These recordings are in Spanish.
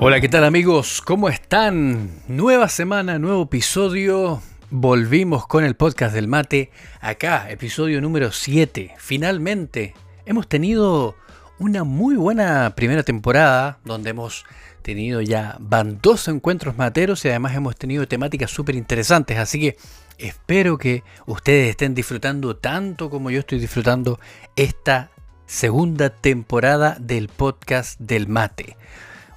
Hola, ¿qué tal amigos? ¿Cómo están? Nueva semana, nuevo episodio. Volvimos con el podcast del mate. Acá, episodio número 7. Finalmente, hemos tenido una muy buena primera temporada donde hemos tenido ya, van dos encuentros materos y además hemos tenido temáticas súper interesantes. Así que espero que ustedes estén disfrutando tanto como yo estoy disfrutando esta segunda temporada del podcast del mate.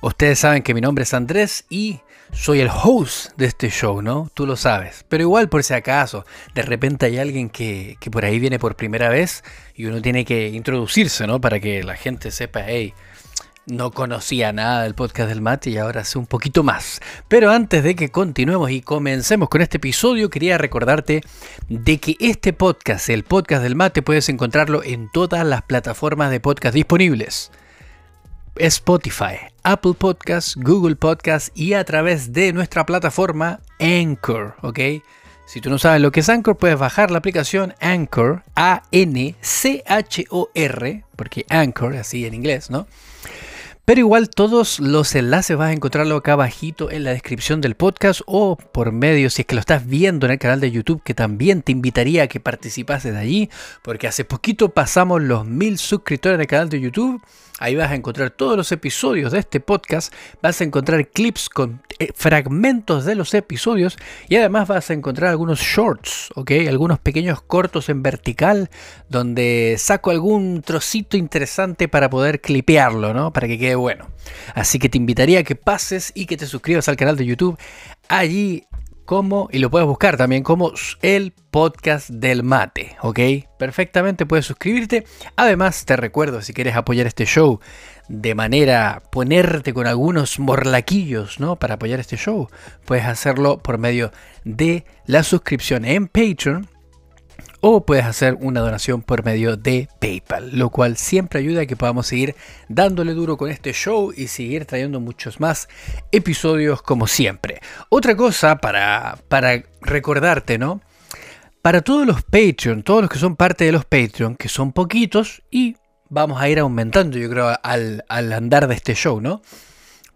Ustedes saben que mi nombre es Andrés y soy el host de este show, ¿no? Tú lo sabes. Pero igual por si acaso, de repente hay alguien que, que por ahí viene por primera vez y uno tiene que introducirse, ¿no? Para que la gente sepa, hey, no conocía nada del podcast del mate y ahora sé un poquito más. Pero antes de que continuemos y comencemos con este episodio, quería recordarte de que este podcast, el podcast del mate, puedes encontrarlo en todas las plataformas de podcast disponibles. Spotify, Apple Podcasts, Google Podcasts y a través de nuestra plataforma Anchor, ¿ok? Si tú no sabes lo que es Anchor, puedes bajar la aplicación Anchor, A-N-C-H-O-R, porque Anchor, así en inglés, ¿no? Pero igual todos los enlaces vas a encontrarlo acá abajito en la descripción del podcast o por medio, si es que lo estás viendo en el canal de YouTube, que también te invitaría a que participases de allí, porque hace poquito pasamos los mil suscriptores en el canal de YouTube Ahí vas a encontrar todos los episodios de este podcast, vas a encontrar clips con eh, fragmentos de los episodios y además vas a encontrar algunos shorts, ¿ok? Algunos pequeños cortos en vertical donde saco algún trocito interesante para poder clipearlo, ¿no? Para que quede bueno. Así que te invitaría a que pases y que te suscribas al canal de YouTube. Allí como, y lo puedes buscar también como el podcast del mate, ¿ok? Perfectamente puedes suscribirte. Además, te recuerdo, si quieres apoyar este show de manera ponerte con algunos morlaquillos, ¿no? Para apoyar este show, puedes hacerlo por medio de la suscripción en Patreon o puedes hacer una donación por medio de PayPal, lo cual siempre ayuda a que podamos seguir dándole duro con este show y seguir trayendo muchos más episodios como siempre. Otra cosa para, para recordarte, ¿no? Para todos los Patreon, todos los que son parte de los Patreon, que son poquitos y vamos a ir aumentando, yo creo, al, al andar de este show, ¿no?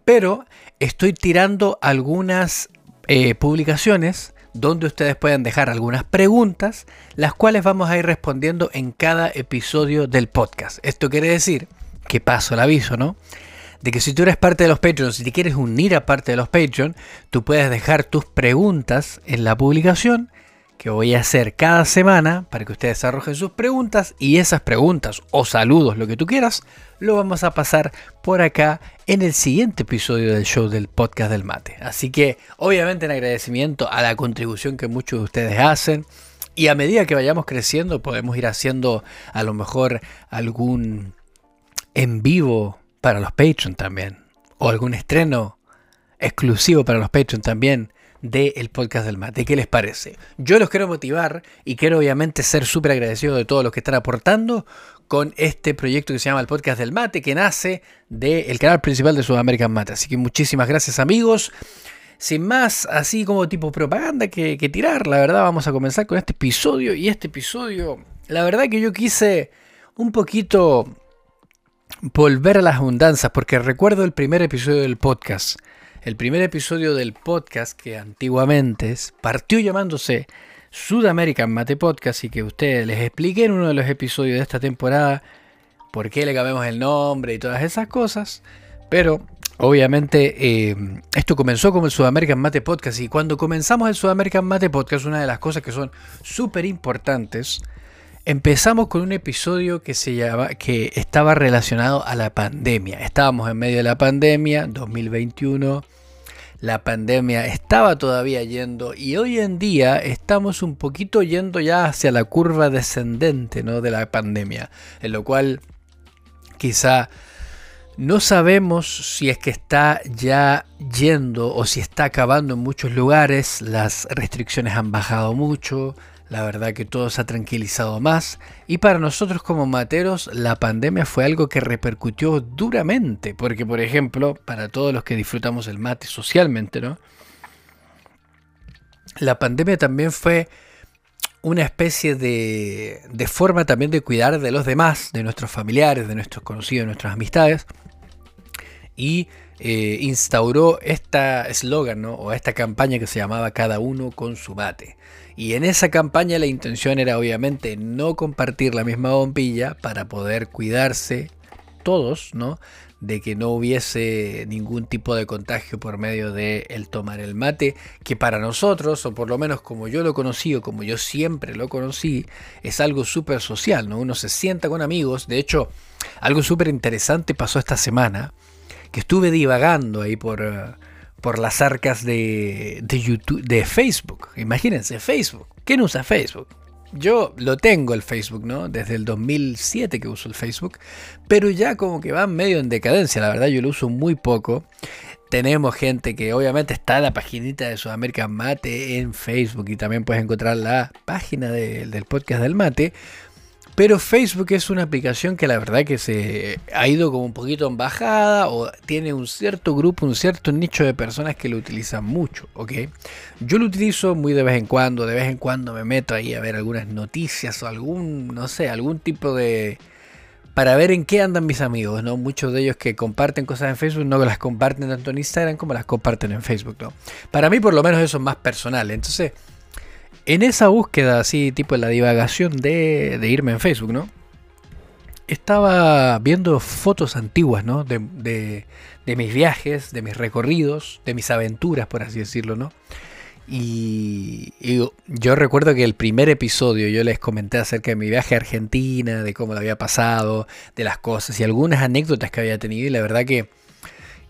Pero estoy tirando algunas eh, publicaciones donde ustedes puedan dejar algunas preguntas, las cuales vamos a ir respondiendo en cada episodio del podcast. Esto quiere decir que paso el aviso, ¿no? De que si tú eres parte de los Patreons y te quieres unir a parte de los Patreon, tú puedes dejar tus preguntas en la publicación que voy a hacer cada semana para que ustedes arrojen sus preguntas y esas preguntas o saludos, lo que tú quieras, lo vamos a pasar por acá en el siguiente episodio del show del podcast del mate. Así que obviamente en agradecimiento a la contribución que muchos de ustedes hacen. Y a medida que vayamos creciendo podemos ir haciendo a lo mejor algún en vivo para los Patreon también. O algún estreno exclusivo para los Patreon también del podcast del mate. ¿Qué les parece? Yo los quiero motivar y quiero obviamente ser súper agradecido de todos los que están aportando con este proyecto que se llama el podcast del mate, que nace del canal principal de Sudamerican Mate. Así que muchísimas gracias amigos. Sin más, así como tipo propaganda que, que tirar, la verdad vamos a comenzar con este episodio y este episodio, la verdad que yo quise un poquito volver a las abundancias, porque recuerdo el primer episodio del podcast el primer episodio del podcast que antiguamente partió llamándose Sudamerican Mate Podcast y que ustedes les expliqué en uno de los episodios de esta temporada por qué le cambiamos el nombre y todas esas cosas. Pero obviamente eh, esto comenzó como el Sudamerican Mate Podcast y cuando comenzamos el Sudamerican Mate Podcast una de las cosas que son súper importantes Empezamos con un episodio que se llama, que estaba relacionado a la pandemia. Estábamos en medio de la pandemia, 2021. La pandemia estaba todavía yendo y hoy en día estamos un poquito yendo ya hacia la curva descendente ¿no? de la pandemia. En lo cual quizá no sabemos si es que está ya yendo o si está acabando en muchos lugares. Las restricciones han bajado mucho la verdad que todo se ha tranquilizado más y para nosotros como materos la pandemia fue algo que repercutió duramente, porque por ejemplo, para todos los que disfrutamos el mate socialmente, ¿no? La pandemia también fue una especie de, de forma también de cuidar de los demás, de nuestros familiares, de nuestros conocidos, de nuestras amistades. Y eh, instauró esta eslogan o esta campaña que se llamaba Cada uno con su mate. Y en esa campaña la intención era obviamente no compartir la misma bombilla para poder cuidarse todos, ¿no? De que no hubiese ningún tipo de contagio por medio de el tomar el mate, que para nosotros, o por lo menos como yo lo conocí o como yo siempre lo conocí, es algo súper social, ¿no? Uno se sienta con amigos, de hecho, algo súper interesante pasó esta semana, que estuve divagando ahí por, eh, por las arcas de, de, YouTube, de Facebook. Imagínense, Facebook. ¿Quién usa Facebook? Yo lo tengo el Facebook, ¿no? Desde el 2007 que uso el Facebook, pero ya como que va medio en decadencia, la verdad yo lo uso muy poco. Tenemos gente que obviamente está en la paginita de Sudamérica Mate en Facebook y también puedes encontrar la página del podcast del Mate. Pero Facebook es una aplicación que la verdad que se ha ido como un poquito en bajada o tiene un cierto grupo, un cierto nicho de personas que lo utilizan mucho, ¿ok? Yo lo utilizo muy de vez en cuando, de vez en cuando me meto ahí a ver algunas noticias o algún, no sé, algún tipo de... para ver en qué andan mis amigos, ¿no? Muchos de ellos que comparten cosas en Facebook no las comparten tanto en Instagram como las comparten en Facebook, ¿no? Para mí por lo menos eso es más personal, entonces en esa búsqueda, así, tipo la divagación de, irme en Facebook, ¿no? Estaba viendo fotos antiguas, ¿no? De, de, mis viajes, de mis recorridos, de mis aventuras, por así decirlo, ¿no? Y, yo recuerdo que el primer episodio yo les comenté acerca de mi viaje a Argentina, de cómo lo había pasado, de las cosas y algunas anécdotas que había tenido. Y la verdad que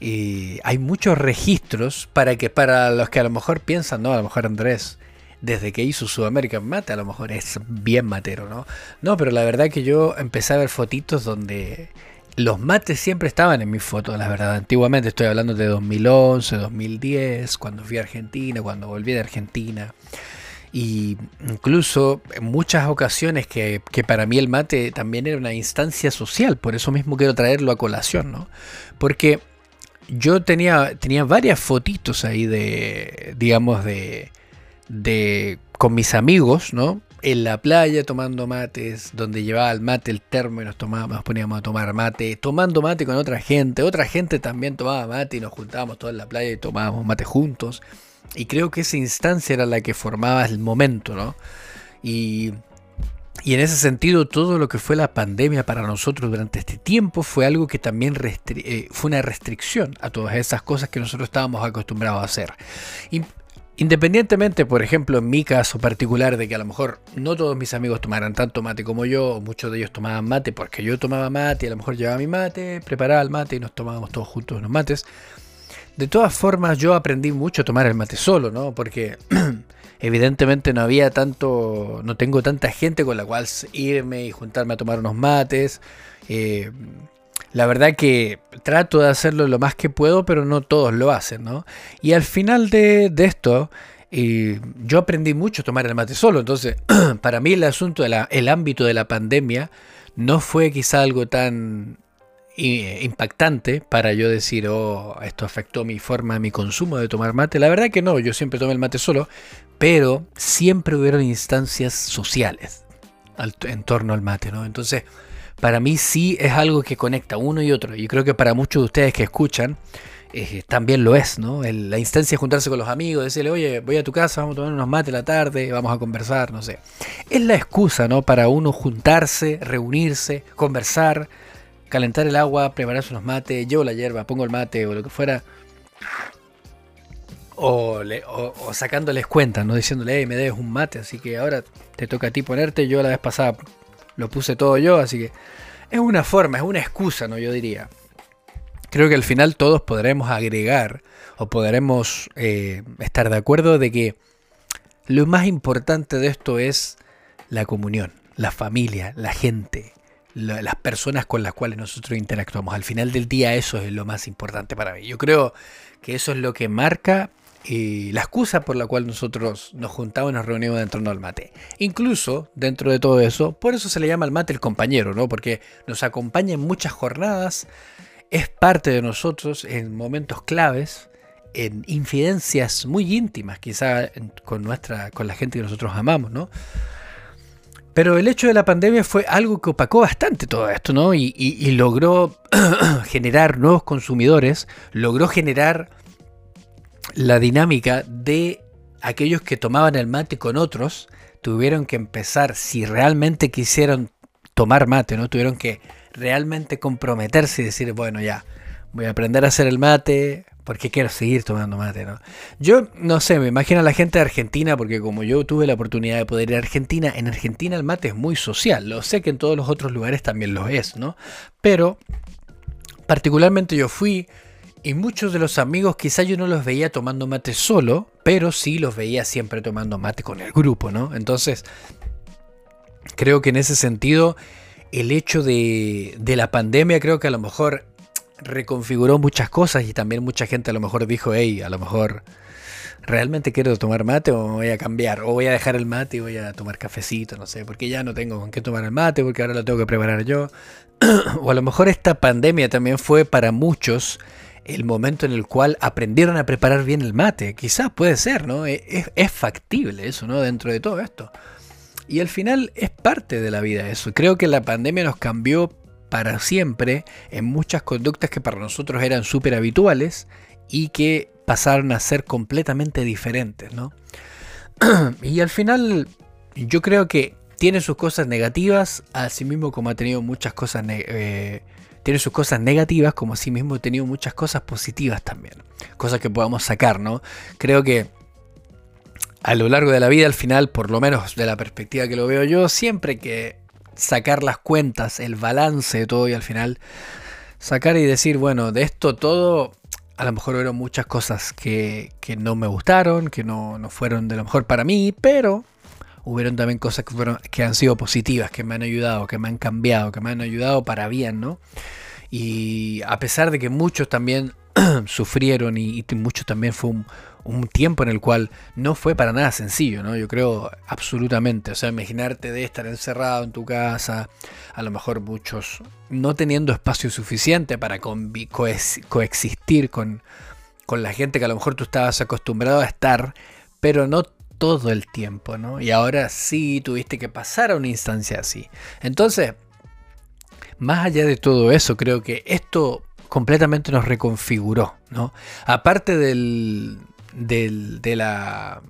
eh, hay muchos registros para que para los que a lo mejor piensan, no, a lo mejor Andrés desde que hizo Sudamerican Mate, a lo mejor es bien matero, ¿no? No, pero la verdad que yo empecé a ver fotitos donde los mates siempre estaban en mis fotos, la verdad. Antiguamente estoy hablando de 2011, 2010, cuando fui a Argentina, cuando volví de Argentina. Y incluso en muchas ocasiones que, que, para mí el mate también era una instancia social, por eso mismo quiero traerlo a colación, ¿no? Porque yo tenía, tenía varias fotitos ahí de, digamos, de, de con mis amigos, ¿no? En la playa tomando mates, donde llevaba el mate, el termo y nos tomábamos, poníamos a tomar mate, tomando mate con otra gente, otra gente también tomaba mate y nos juntábamos todos en la playa y tomábamos mate juntos. Y creo que esa instancia era la que formaba el momento, ¿no? Y, y en ese sentido, todo lo que fue la pandemia para nosotros durante este tiempo fue algo que también eh, fue una restricción a todas esas cosas que nosotros estábamos acostumbrados a hacer. Independientemente, por ejemplo, en mi caso particular, de que a lo mejor no todos mis amigos tomaran tanto mate como yo, muchos de ellos tomaban mate porque yo tomaba mate y a lo mejor llevaba mi mate, preparaba el mate y nos tomábamos todos juntos unos mates. De todas formas, yo aprendí mucho a tomar el mate solo, ¿no? Porque evidentemente no había tanto, no tengo tanta gente con la cual irme y juntarme a tomar unos mates. Eh, la verdad que trato de hacerlo lo más que puedo, pero no todos lo hacen, ¿no? Y al final de, esto, eh, yo aprendí mucho a tomar el mate solo, entonces para mí el asunto, el ámbito de la pandemia no fue quizá algo tan eh, impactante para yo decir, oh, esto afectó mi forma, mi consumo de tomar mate. La verdad que no, yo siempre tomé el mate solo, pero siempre hubieron instancias sociales en torno al mate, ¿no? Entonces, para mí sí es algo que conecta uno y otro. Y creo que para muchos de ustedes que escuchan, eh, también lo es, ¿no? la instancia de juntarse con los amigos, decirle, oye, voy a tu casa, vamos a tomar unos mates la tarde, vamos a conversar, no sé. Es la excusa, ¿no? Para uno juntarse, reunirse, conversar, calentar el agua, prepararse unos mates, llevo la hierba, pongo el mate o lo que fuera. O, o, sacándoles cuenta, ¿no? Diciéndole, hey, me debes un mate, así que ahora te toca a ti ponerte. Yo la vez pasada lo puse todo yo, así que es una forma, es una excusa, ¿no? Yo diría. Creo que al final todos podremos agregar o podremos eh, estar de acuerdo de que lo más importante de esto es la comunión, la familia, la gente, las personas con las cuales nosotros interactuamos. Al final del día eso es lo más importante para mí. Yo creo que eso es lo que marca y la excusa por la cual nosotros nos juntamos y nos reunimos en torno al mate. Incluso dentro de todo eso, por eso se le llama al mate el compañero, ¿no? Porque nos acompaña en muchas jornadas, es parte de nosotros en momentos claves, en infidencias muy íntimas, quizá con nuestra, con la gente que nosotros amamos, ¿no? Pero el hecho de la pandemia fue algo que opacó bastante todo esto, ¿no? Y logró generar nuevos consumidores, logró generar la dinámica de aquellos que tomaban el mate con otros, tuvieron que empezar, si realmente quisieron tomar mate, ¿no? Tuvieron que realmente comprometerse y decir, bueno, ya, voy a aprender a hacer el mate porque quiero seguir tomando mate, ¿no? Yo no sé, me imagino a la gente de Argentina, porque como yo tuve la oportunidad de poder ir a Argentina, en Argentina el mate es muy social, lo sé que en todos los otros lugares también lo es, ¿no? Pero particularmente yo fui y muchos de los amigos quizá yo no los veía tomando mate solo, pero sí los veía siempre tomando mate con el grupo, ¿no? Entonces, creo que en ese sentido, el hecho de, de la pandemia creo que a lo mejor reconfiguró muchas cosas y también mucha gente a lo mejor dijo, hey, a lo mejor realmente quiero tomar mate o voy a cambiar, o voy a dejar el mate y voy a tomar cafecito, no sé, porque ya no tengo con qué tomar el mate, porque ahora lo tengo que preparar yo. o a lo mejor esta pandemia también fue para muchos el momento en el cual aprendieron a preparar bien el mate. Quizás puede ser, ¿no? E-, es, factible eso, ¿no? Dentro de todo esto. Y al final es parte de la vida eso. Creo que la pandemia nos cambió para siempre en muchas conductas que para nosotros eran súper habituales y que pasaron a ser completamente diferentes, ¿no? y al final yo creo que tiene sus cosas negativas, así mismo como ha tenido muchas cosas eh, tiene sus cosas negativas, como así mismo he tenido muchas cosas positivas también. Cosas que podamos sacar, ¿no? Creo que a lo largo de la vida, al final, por lo menos de la perspectiva que lo veo yo, siempre que sacar las cuentas, el balance de todo y al final sacar y decir, bueno, de esto todo, a lo mejor hubo muchas cosas que, que no me gustaron, que no, no, fueron de lo mejor para mí, pero hubieron también cosas que, fueron, que han sido positivas, que me han ayudado, que me han cambiado, que me han ayudado para bien, ¿no? Y a pesar de que muchos también sufrieron y, muchos también fue un, tiempo en el cual no fue para nada sencillo, ¿no? Yo creo absolutamente. O sea, imaginarte de estar encerrado en tu casa, a lo mejor muchos no teniendo espacio suficiente para coexistir con, con la gente que a lo mejor tú estabas acostumbrado a estar, pero no todo el tiempo, ¿no? Y ahora sí tuviste que pasar a una instancia así. Entonces, más allá de todo eso, creo que esto completamente nos reconfiguró, ¿no? Aparte del, del de la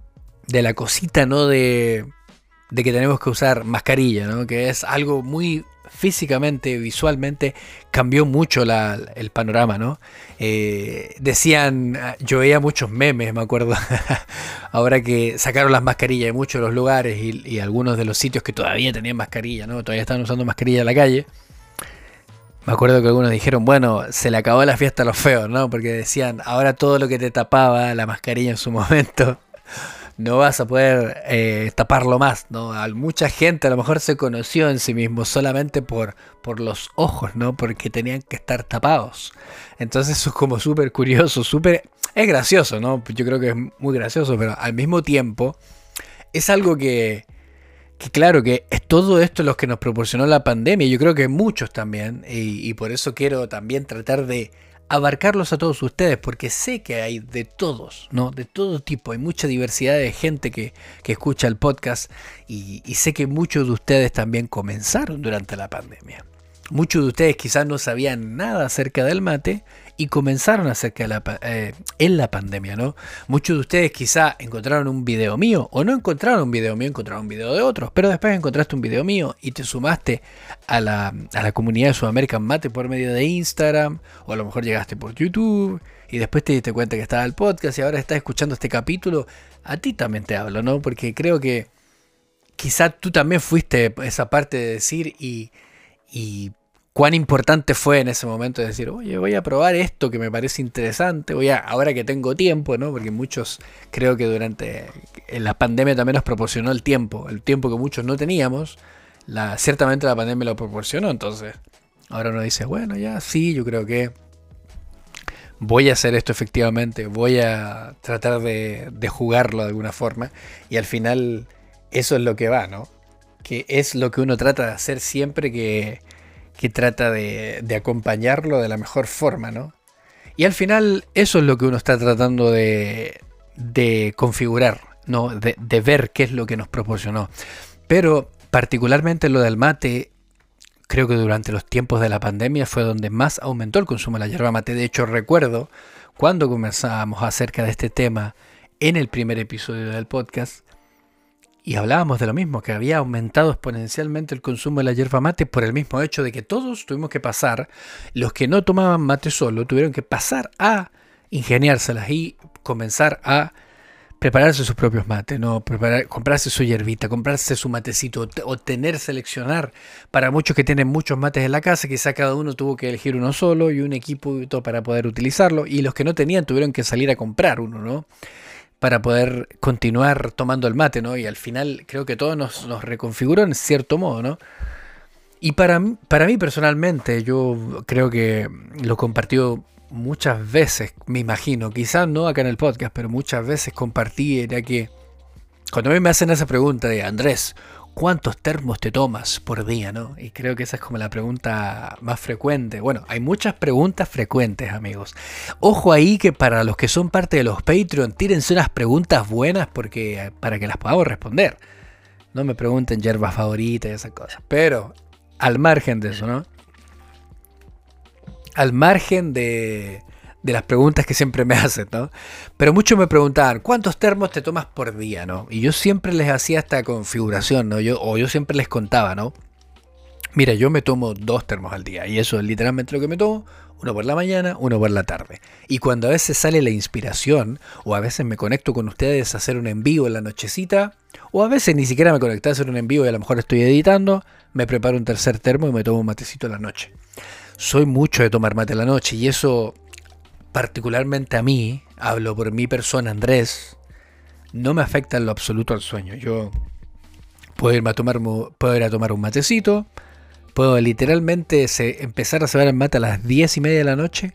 de la cosita, ¿no? De, de que tenemos que usar mascarilla, ¿no? Que es algo muy físicamente, visualmente, cambió mucho el panorama, ¿no? Eh, decían, yo veía muchos memes, me acuerdo, ahora que sacaron las mascarillas de muchos de los lugares y, algunos de los sitios que todavía tenían mascarilla, ¿no? Todavía estaban usando mascarilla en la calle. Me acuerdo que algunos dijeron, bueno, se le acabó la fiesta a los feos, ¿no? Porque decían, ahora todo lo que te tapaba la mascarilla en su momento no vas a poder eh, taparlo más, ¿no? mucha gente a lo mejor se conoció en sí mismo solamente por, por los ojos, ¿no? Porque tenían que estar tapados. Entonces eso es como súper curioso, súper... Es gracioso, ¿no? Yo creo que es muy gracioso, pero al mismo tiempo es algo que, que claro, que es todo esto lo que nos proporcionó la pandemia. Yo creo que muchos también, y por eso quiero también tratar de abarcarlos a todos ustedes, porque sé que hay de todos, ¿no? De todo tipo, hay mucha diversidad de gente que, escucha el podcast y, y, sé que muchos de ustedes también comenzaron durante la pandemia. Muchos de ustedes quizás no sabían nada acerca del mate y comenzaron acerca de la, eh, en la pandemia, ¿no? Muchos de ustedes quizá encontraron un video mío o no encontraron un video mío, encontraron un video de otros, pero después encontraste un video mío y te sumaste a la, a la comunidad de Sudamerican Mate por medio de Instagram o a lo mejor llegaste por YouTube y después te diste cuenta que estaba el podcast y ahora estás escuchando este capítulo, a ti también te hablo, ¿no? Porque creo que quizá tú también fuiste esa parte de decir y, y cuán importante fue en ese momento decir, oye, voy a probar esto que me parece interesante, voy a, ahora que tengo tiempo, ¿no? Porque muchos, creo que durante la pandemia también nos proporcionó el tiempo, el tiempo que muchos no teníamos, ciertamente la pandemia lo proporcionó, entonces ahora uno dice, bueno, ya sí, yo creo que voy a hacer esto efectivamente, voy a tratar de, de jugarlo de alguna forma, y al final eso es lo que va, ¿no? Que es lo que uno trata de hacer siempre que que trata de, acompañarlo de la mejor forma, ¿no? Y al final eso es lo que uno está tratando de, configurar, ¿no? De, ver qué es lo que nos proporcionó. Pero particularmente lo del mate, creo que durante los tiempos de la pandemia fue donde más aumentó el consumo de la yerba mate. De hecho, recuerdo cuando conversábamos acerca de este tema en el primer episodio del podcast, y hablábamos de lo mismo, que había aumentado exponencialmente el consumo de la yerba mate por el mismo hecho de que todos tuvimos que pasar, los que no tomaban mate solo, tuvieron que pasar a ingeniárselas y comenzar a prepararse sus propios mates, ¿no? Preparar, comprarse su hierbita, comprarse su matecito, o tener, seleccionar. Para muchos que tienen muchos mates en la casa, quizá cada uno tuvo que elegir uno solo y un equipo para poder utilizarlo. Y los que no tenían tuvieron que salir a comprar uno, ¿no? Para poder continuar tomando el mate, ¿no? Y al final creo que todo nos, reconfiguró en cierto modo, ¿no? Y para, para mí personalmente, yo creo que lo compartió muchas veces, me imagino, quizás no acá en el podcast, pero muchas veces compartí, era que cuando a mí me hacen esa pregunta de Andrés, ¿cuántos termos te tomas por día? ¿no? Y creo que esa es como la pregunta más frecuente. Bueno, hay muchas preguntas frecuentes, amigos. Ojo ahí que para los que son parte de los Patreon, tírense unas preguntas buenas porque, para que las podamos responder. No me pregunten hierbas favoritas y esas cosas. Pero, al margen de eso, ¿no? Al margen de, de las preguntas que siempre me hacen, ¿no? Pero muchos me preguntaban, ¿cuántos termos te tomas por día, no? Y yo siempre les hacía esta configuración, ¿no? Yo, o yo siempre les contaba, ¿no? Mira, yo me tomo dos termos al día y eso es literalmente lo que me tomo, uno por la mañana, uno por la tarde. Y cuando a veces sale la inspiración, o a veces me conecto con ustedes a hacer un envío en la nochecita, o a veces ni siquiera me conecté a hacer un envío y a lo mejor estoy editando, me preparo un tercer termo y me tomo un matecito en la noche. Soy mucho de tomar mate en la noche y eso particularmente a mí, hablo por mi persona, Andrés, no me afecta en lo absoluto al sueño. Yo puedo irme a tomar, puedo ir a tomar un matecito, puedo literalmente empezar a cebar el mate a las 10 y media de la noche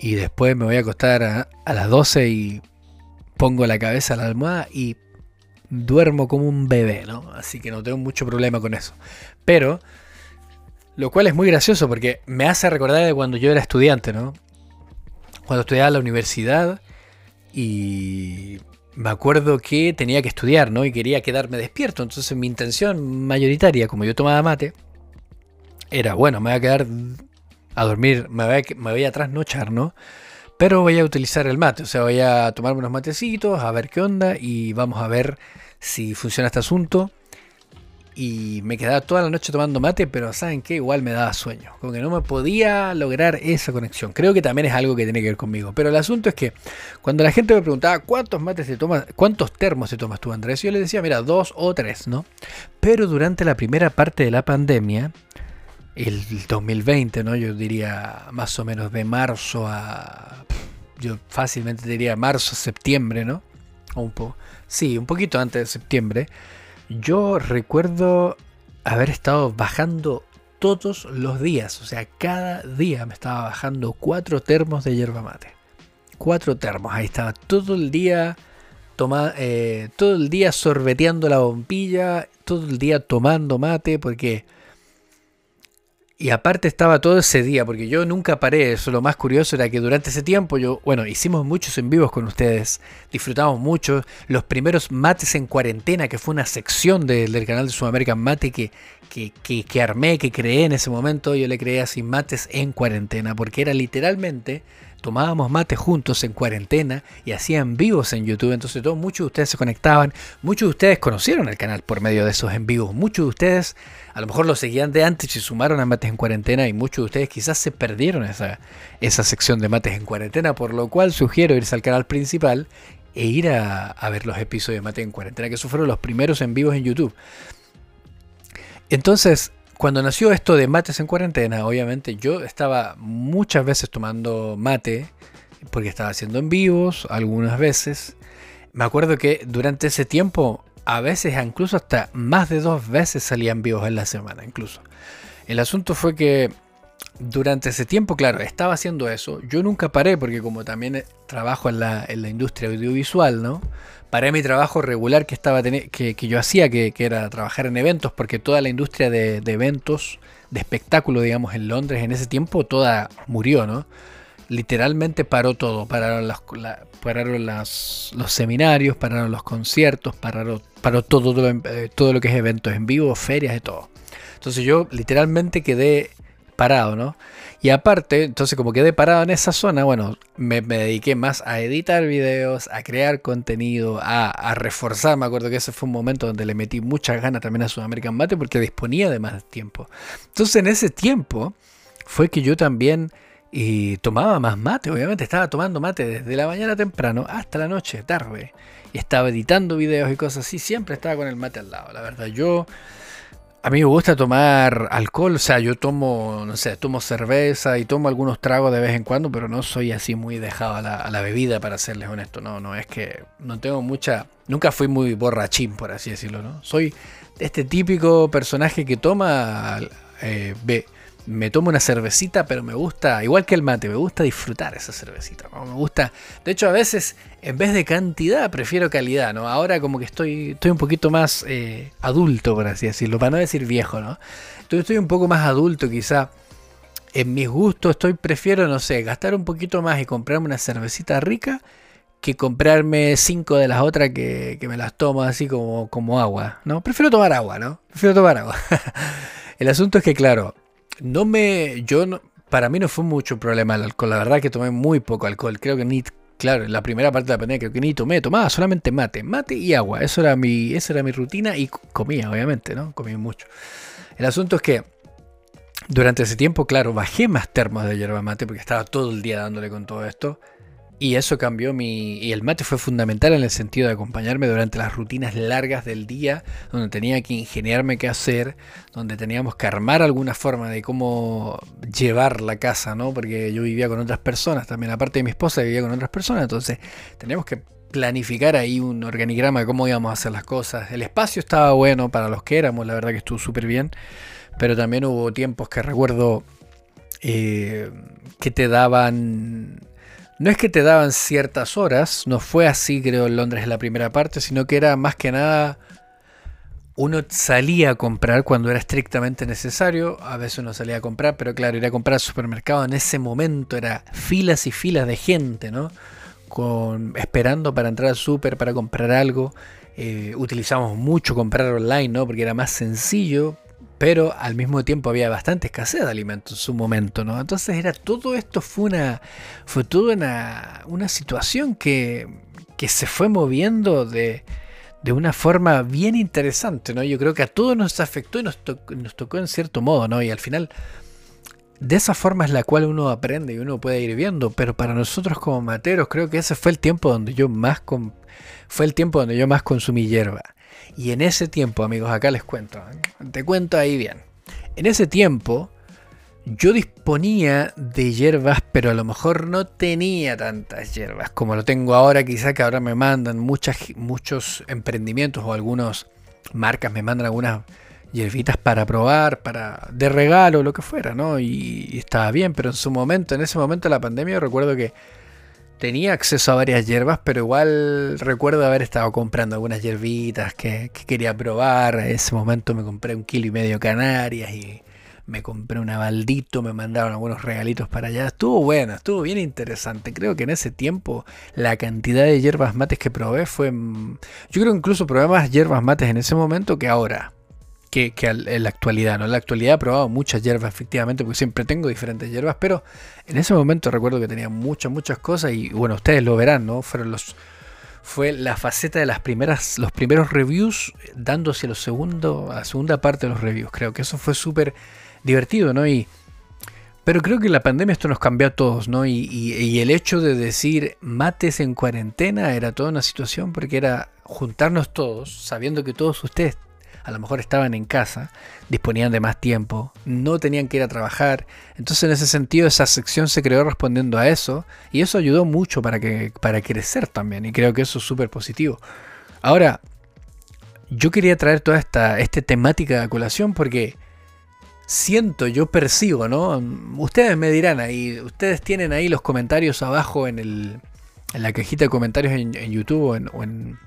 y después me voy a acostar a, a las 12 y pongo la cabeza a la almohada y duermo como un bebé, ¿no? Así que no tengo mucho problema con eso. Pero, lo cual es muy gracioso porque me hace recordar de cuando yo era estudiante, ¿no? Cuando estudiaba la universidad y me acuerdo que tenía que estudiar, ¿no? Y quería quedarme despierto. Entonces mi intención mayoritaria, como yo tomaba mate, era, bueno, me voy a quedar a dormir, me voy a, me voy a trasnochar, ¿no? Pero voy a utilizar el mate, o sea, voy a tomarme unos matecitos, a ver qué onda y vamos a ver si funciona este asunto y me quedaba toda la noche tomando mate, pero ¿saben qué? Igual me daba sueño, como que no me podía lograr esa conexión. Creo que también es algo que tiene que ver conmigo, pero el asunto es que cuando la gente me preguntaba cuántos mates te tomas, cuántos termos te tomas tú, Andrés, yo le decía, mira, dos o tres, ¿no? Pero durante la primera parte de la pandemia, el 2020, ¿no? Yo diría más o menos de marzo a yo fácilmente diría marzo, septiembre, ¿no? O un poco. Sí, un poquito antes de septiembre yo recuerdo haber estado bajando todos los días, o sea, cada día me estaba bajando cuatro termos de yerba mate. Cuatro termos, ahí estaba todo el día toma, eh, todo el día sorbeteando la bombilla, todo el día tomando mate, porque y aparte estaba todo ese día, porque yo nunca paré. Eso lo más curioso era que durante ese tiempo yo, bueno, hicimos muchos en vivos con ustedes, disfrutamos mucho. Los primeros mates en cuarentena, que fue una sección del canal de Sudamerican Mate que, que, que, que, armé, que creé en ese momento, yo le creé así mates en cuarentena, porque era literalmente tomábamos mate juntos en cuarentena y hacían vivos en YouTube. Entonces todos, muchos de ustedes se conectaban, muchos de ustedes conocieron el canal por medio de esos en vivos, muchos de ustedes a lo mejor lo seguían de antes y sumaron a mates en cuarentena y muchos de ustedes quizás se perdieron esa, esa sección de mates en cuarentena, por lo cual sugiero irse al canal principal e ir a, ver los episodios de mates en cuarentena, que esos fueron los primeros en vivos en YouTube. Entonces, cuando nació esto de mates en cuarentena, obviamente yo estaba muchas veces tomando mate, porque estaba haciendo en vivos, algunas veces. Me acuerdo que durante ese tiempo, a veces incluso hasta más de dos veces salían vivos en la semana, incluso. El asunto fue que durante ese tiempo, claro, estaba haciendo eso. Yo nunca paré porque como también trabajo en la, en la industria audiovisual, ¿no? Paré mi trabajo regular que, estaba que, que yo hacía, que, era trabajar en eventos, porque toda la industria de, de, eventos, de espectáculo, digamos, en Londres en ese tiempo, toda murió, ¿no? literalmente paró todo. Pararon, las, pararon los seminarios, pararon los conciertos, pararon, paró todo, todo, eh, todo lo que es eventos en vivo, ferias y todo. Entonces yo literalmente quedé parado, ¿no? Y aparte, entonces como quedé parado en esa zona, bueno, me, dediqué más a editar videos, a crear contenido, a, reforzar. Me acuerdo que ese fue un momento donde le metí muchas ganas también a Sudamerican Mate porque disponía de más tiempo. Entonces en ese tiempo fue que yo también tomaba más mate, obviamente estaba tomando mate desde la mañana temprano hasta la noche, tarde. Y estaba editando videos y cosas así, siempre estaba con el mate al lado. La verdad, yo a mí me gusta tomar alcohol, o sea, yo tomo, no sé, tomo cerveza y tomo algunos tragos de vez en cuando, pero no soy así muy dejado a la, bebida, para serles honesto. No, no, es que no tengo mucha. Nunca fui muy borrachín, por así decirlo, ¿no? Soy este típico personaje que toma. Eh, me tomo una cervecita, pero me gusta, igual que el mate, me gusta disfrutar esa cervecita. Me gusta, de hecho a veces en vez de cantidad prefiero calidad, ¿no? Ahora como que estoy, estoy un poquito más eh, adulto, por así decirlo, para no decir viejo, ¿no? Entonces estoy un poco más adulto quizá. En mis gustos estoy, prefiero, no sé, gastar un poquito más y comprarme una cervecita rica que comprarme cinco de las otras que, que me las tomo así como, como agua, ¿no? Prefiero tomar agua, ¿no? Prefiero tomar agua. el asunto es que, claro, no me. Yo para mí no fue mucho problema el alcohol. La verdad que tomé muy poco alcohol. Creo que ni. Claro, la primera parte de la creo que ni tomé, tomaba solamente mate, mate y agua. Eso era mi, esa era mi rutina y comía, obviamente, ¿no? Comía mucho. El asunto es que durante ese tiempo, claro, bajé más termos de yerba mate porque estaba todo el día dándole con todo esto. Y eso cambió mi... Y el mate fue fundamental en el sentido de acompañarme durante las rutinas largas del día, donde tenía que ingeniarme qué hacer, donde teníamos que armar alguna forma de cómo llevar la casa, ¿no? Porque yo vivía con otras personas, también aparte de mi esposa vivía con otras personas, entonces teníamos que planificar ahí un organigrama de cómo íbamos a hacer las cosas. El espacio estaba bueno para los que éramos, la verdad que estuvo súper bien, pero también hubo tiempos que recuerdo eh, que te daban no es que te daban ciertas horas, no fue así creo en Londres en la primera parte, sino que era más que nada uno salía a comprar cuando era estrictamente necesario, a veces uno salía a comprar, pero claro, ir a comprar al supermercado en ese momento era filas y filas de gente, ¿no? Con, esperando para entrar al super, para comprar algo. Eh, utilizamos mucho comprar online, ¿no? Porque era más sencillo, pero al mismo tiempo había bastante escasez de alimentos en su momento, ¿no? Entonces era todo esto fue una fue una, una situación que, que se fue moviendo de, de una forma bien interesante, ¿no? Yo creo que a todos nos afectó y nos, nos tocó en cierto modo, ¿no? Y al final de esa forma es la cual uno aprende y uno puede ir viendo, pero para nosotros como materos creo que ese fue el tiempo donde yo más fue el tiempo donde yo más consumí hierba. Y en ese tiempo, amigos, acá les cuento, ¿eh? te cuento ahí bien. En ese tiempo yo disponía de hierbas, pero a lo mejor no tenía tantas hierbas como lo tengo ahora. Quizá que ahora me mandan muchas, muchos emprendimientos o algunas marcas me mandan algunas hierbitas para probar, para de regalo, lo que fuera, ¿no? Y, y, estaba bien, pero en su momento, en ese momento de la pandemia, recuerdo que tenía acceso a varias hierbas, pero igual recuerdo haber estado comprando algunas hierbitas que, quería probar. En ese momento me compré un kilo y medio canarias y me compré una baldito, me mandaron algunos regalitos para allá. Estuvo bueno, estuvo bien interesante. Creo que en ese tiempo la cantidad de hierbas mates que probé fue... Mm, yo creo que incluso probé más hierbas mates en ese momento que ahora que, en la actualidad. ¿no? En la actualidad he probado muchas hierbas, efectivamente, porque siempre tengo diferentes hierbas, pero en ese momento recuerdo que tenía muchas, muchas cosas y bueno, ustedes lo verán, ¿no? Fueron los fue la faceta de las primeras, los primeros reviews, dándose los segundo, la segunda parte de los reviews. Creo que eso fue súper divertido, ¿no? Y, pero creo que la pandemia esto nos cambió a todos, ¿no? Y, y, el hecho de decir mates en cuarentena era toda una situación porque era juntarnos todos, sabiendo que todos ustedes a lo mejor estaban en casa, disponían de más tiempo, no tenían que ir a trabajar. Entonces en ese sentido esa sección se creó respondiendo a eso y eso ayudó mucho para, que, para crecer también y creo que eso es súper positivo. Ahora, yo quería traer toda esta, esta temática de colación porque siento, yo percibo, ¿no? Ustedes me dirán ahí, ustedes tienen ahí los comentarios abajo en, el, en la cajita de comentarios en, YouTube o en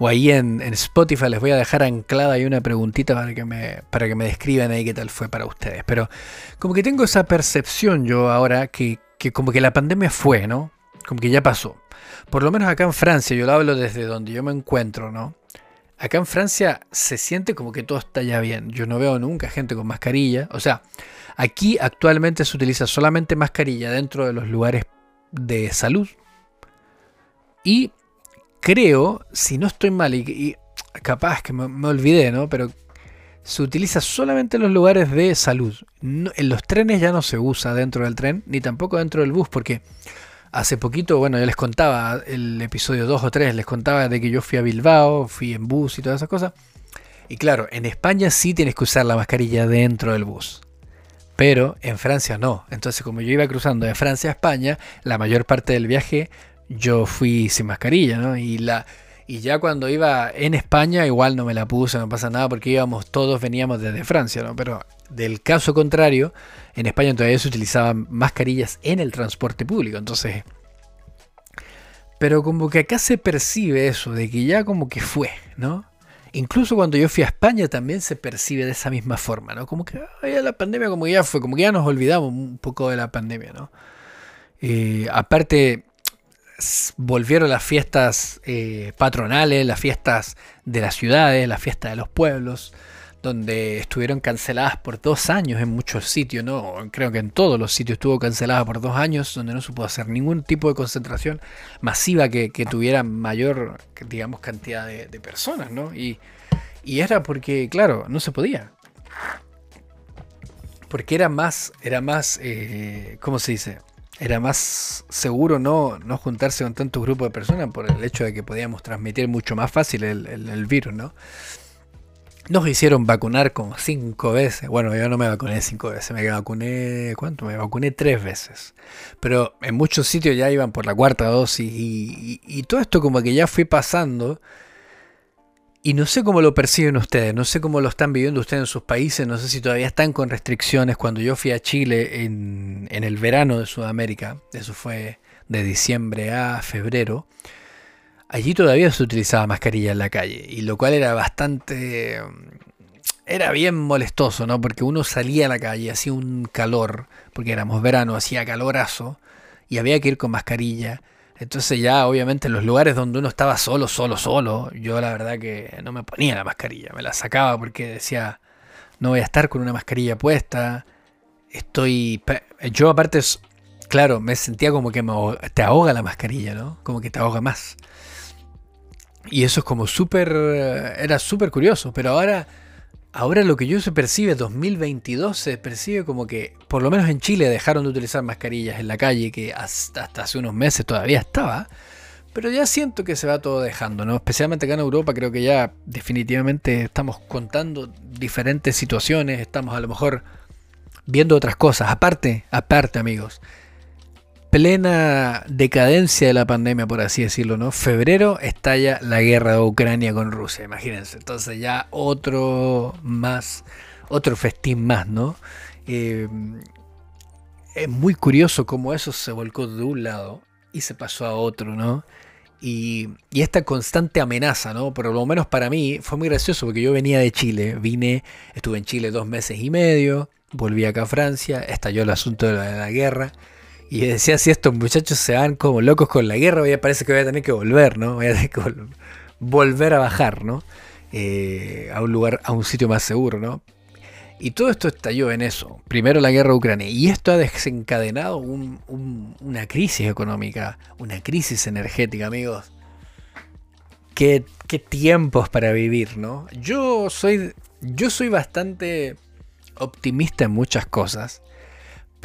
ahí en, Spotify les voy a dejar anclada ahí una preguntita para que, me, para que me describan ahí qué tal fue para ustedes. Pero como que tengo esa percepción yo ahora que, que como que la pandemia fue, ¿no? Como que ya pasó. Por lo menos acá en Francia, yo lo hablo desde donde yo me encuentro, ¿no? Acá en Francia se siente como que todo está ya bien. Yo no veo nunca gente con mascarilla. O sea, aquí actualmente se utiliza solamente mascarilla dentro de los lugares de salud. Y creo, si no estoy mal, y, capaz que me, olvidé, ¿no? Pero se utiliza solamente en los lugares de salud. en los trenes ya no se usa dentro del tren, ni tampoco dentro del bus, porque hace poquito, bueno, yo les contaba, el episodio 2 o 3, les contaba de que yo fui a Bilbao, fui en bus y todas esas cosas. Y claro, en España sí tienes que usar la mascarilla dentro del bus. Pero en Francia no. Entonces, como yo iba cruzando de Francia a España, la mayor parte del viaje yo fui sin mascarilla, ¿no? Y la, y ya cuando iba en España, igual no me la puse, no pasa nada, porque íbamos, todos veníamos desde Francia, ¿no? Pero del caso contrario, en España todavía se utilizaban mascarillas en el transporte público, entonces. Pero como que acá se percibe eso, de que ya como que fue, ¿no? Incluso cuando yo fui a España también se percibe de esa misma forma, ¿no? Como que ya la pandemia como que ya fue, como que ya nos olvidamos un poco de la pandemia, ¿no? Eh, aparte, volvieron las fiestas eh, patronales, las fiestas de las ciudades, las fiestas de los pueblos, donde estuvieron canceladas por dos años en muchos sitios, ¿no? Creo que en todos los sitios estuvo cancelada por dos años, donde no se pudo hacer ningún tipo de concentración masiva que, tuviera mayor, digamos, cantidad de, personas, ¿no? Y, era porque, claro, no se podía. Porque era más, era más, eh, ¿cómo se dice? Era más seguro no, no juntarse con tantos grupos de personas por el hecho de que podíamos transmitir mucho más fácil el, virus, ¿no? Nos hicieron vacunar como cinco veces. Bueno, yo no me vacuné cinco veces, me vacuné, ¿cuánto? Me vacuné tres veces. Pero en muchos sitios ya iban por la cuarta dosis y, y todo esto como que ya fui pasando y no sé cómo lo perciben ustedes, no sé cómo lo están viviendo ustedes en sus países, no sé si todavía están con restricciones. Cuando yo fui a Chile en, el verano de Sudamérica, eso fue de diciembre a febrero, allí todavía se utilizaba mascarilla en la calle, y lo cual era bastante... Era bien molestoso, ¿no? Porque uno salía a la calle, hacía un calor, porque éramos verano, hacía calorazo, y había que ir con mascarilla entonces ya obviamente en los lugares donde uno estaba solo, solo, solo, yo la verdad que no me ponía la mascarilla, me la sacaba porque decía, no voy a estar con una mascarilla puesta, estoy... Yo aparte, claro, me sentía como que te ahoga la mascarilla, ¿no? Como que te ahoga más. Y eso es como súper... Era súper curioso, pero ahora Ahora lo que yo se percibe, 2022, se percibe como que, por lo menos en Chile, dejaron de utilizar mascarillas en la calle, que hasta, hace unos meses todavía estaba. Pero ya siento que se va todo dejando, ¿no? Especialmente acá en Europa, creo que ya definitivamente estamos contando diferentes situaciones, estamos a lo mejor viendo otras cosas. Aparte, aparte, amigos, plena decadencia de la pandemia, por así decirlo, ¿no? Febrero estalla la guerra de Ucrania con Rusia, imagínense. Entonces ya otro más, otro festín más, ¿no? Eh, es muy curioso cómo eso se volcó de un lado y se pasó a otro, ¿no? Y, y, esta constante amenaza, ¿no? Por lo menos para mí fue muy gracioso porque yo venía de Chile, vine, estuve en Chile dos meses y medio, volví acá a Francia, estalló el asunto de la guerra y decía, si estos muchachos se van como locos con la guerra, ya parece que voy a tener que volver, ¿no? Voy a tener que volver a bajar, ¿no? Eh, a un lugar, a un sitio más seguro, ¿no? Y todo esto estalló en eso. Primero la guerra Ucrania. Y esto ha desencadenado una crisis económica, una crisis energética, amigos. Qué, qué, tiempos para vivir, ¿no? Yo soy, yo soy bastante optimista en muchas cosas.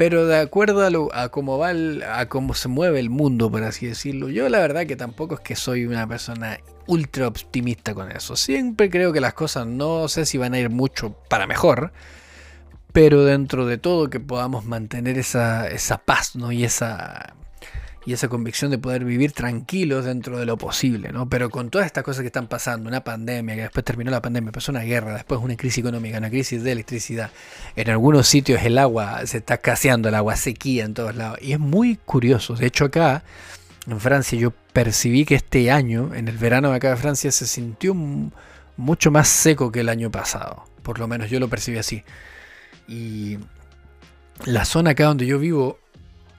Pero de acuerdo a, lo, a cómo va, a cómo se mueve el mundo, por así decirlo, yo la verdad que tampoco es que soy una persona ultra optimista con eso. Siempre creo que las cosas no sé si van a ir mucho para mejor, pero dentro de todo que podamos mantener esa, esa paz, ¿no? Y esa y esa convicción de poder vivir tranquilos dentro de lo posible, ¿no? Pero con todas estas cosas que están pasando, una pandemia, que después terminó la pandemia, pasó una guerra, después una crisis económica, una crisis de electricidad, en algunos sitios el agua se está escaseando, el agua sequía en todos lados, y es muy curioso, de hecho acá, en Francia, yo percibí que este año, en el verano de acá de Francia, se sintió mucho más seco que el año pasado, por lo menos yo lo percibí así, y la zona acá donde yo vivo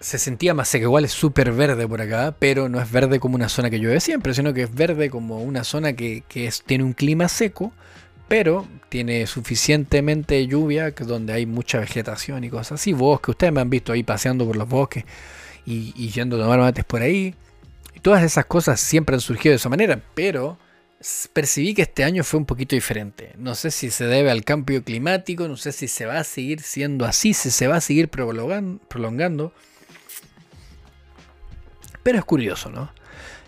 se sentía más seca. Igual es súper verde por acá, pero no es verde como una zona que llueve siempre, sino que es verde como una zona que, tiene un clima seco, pero tiene suficientemente lluvia donde hay mucha vegetación y cosas así. Bosques, ustedes me han visto ahí paseando por los bosques y, yendo a tomar mates por ahí. Y todas esas cosas siempre han surgido de esa manera, pero percibí que este año fue un poquito diferente. No sé si se debe al cambio climático, no sé si se va a seguir siendo así, si se va a seguir prolongando. Pero es curioso, ¿no?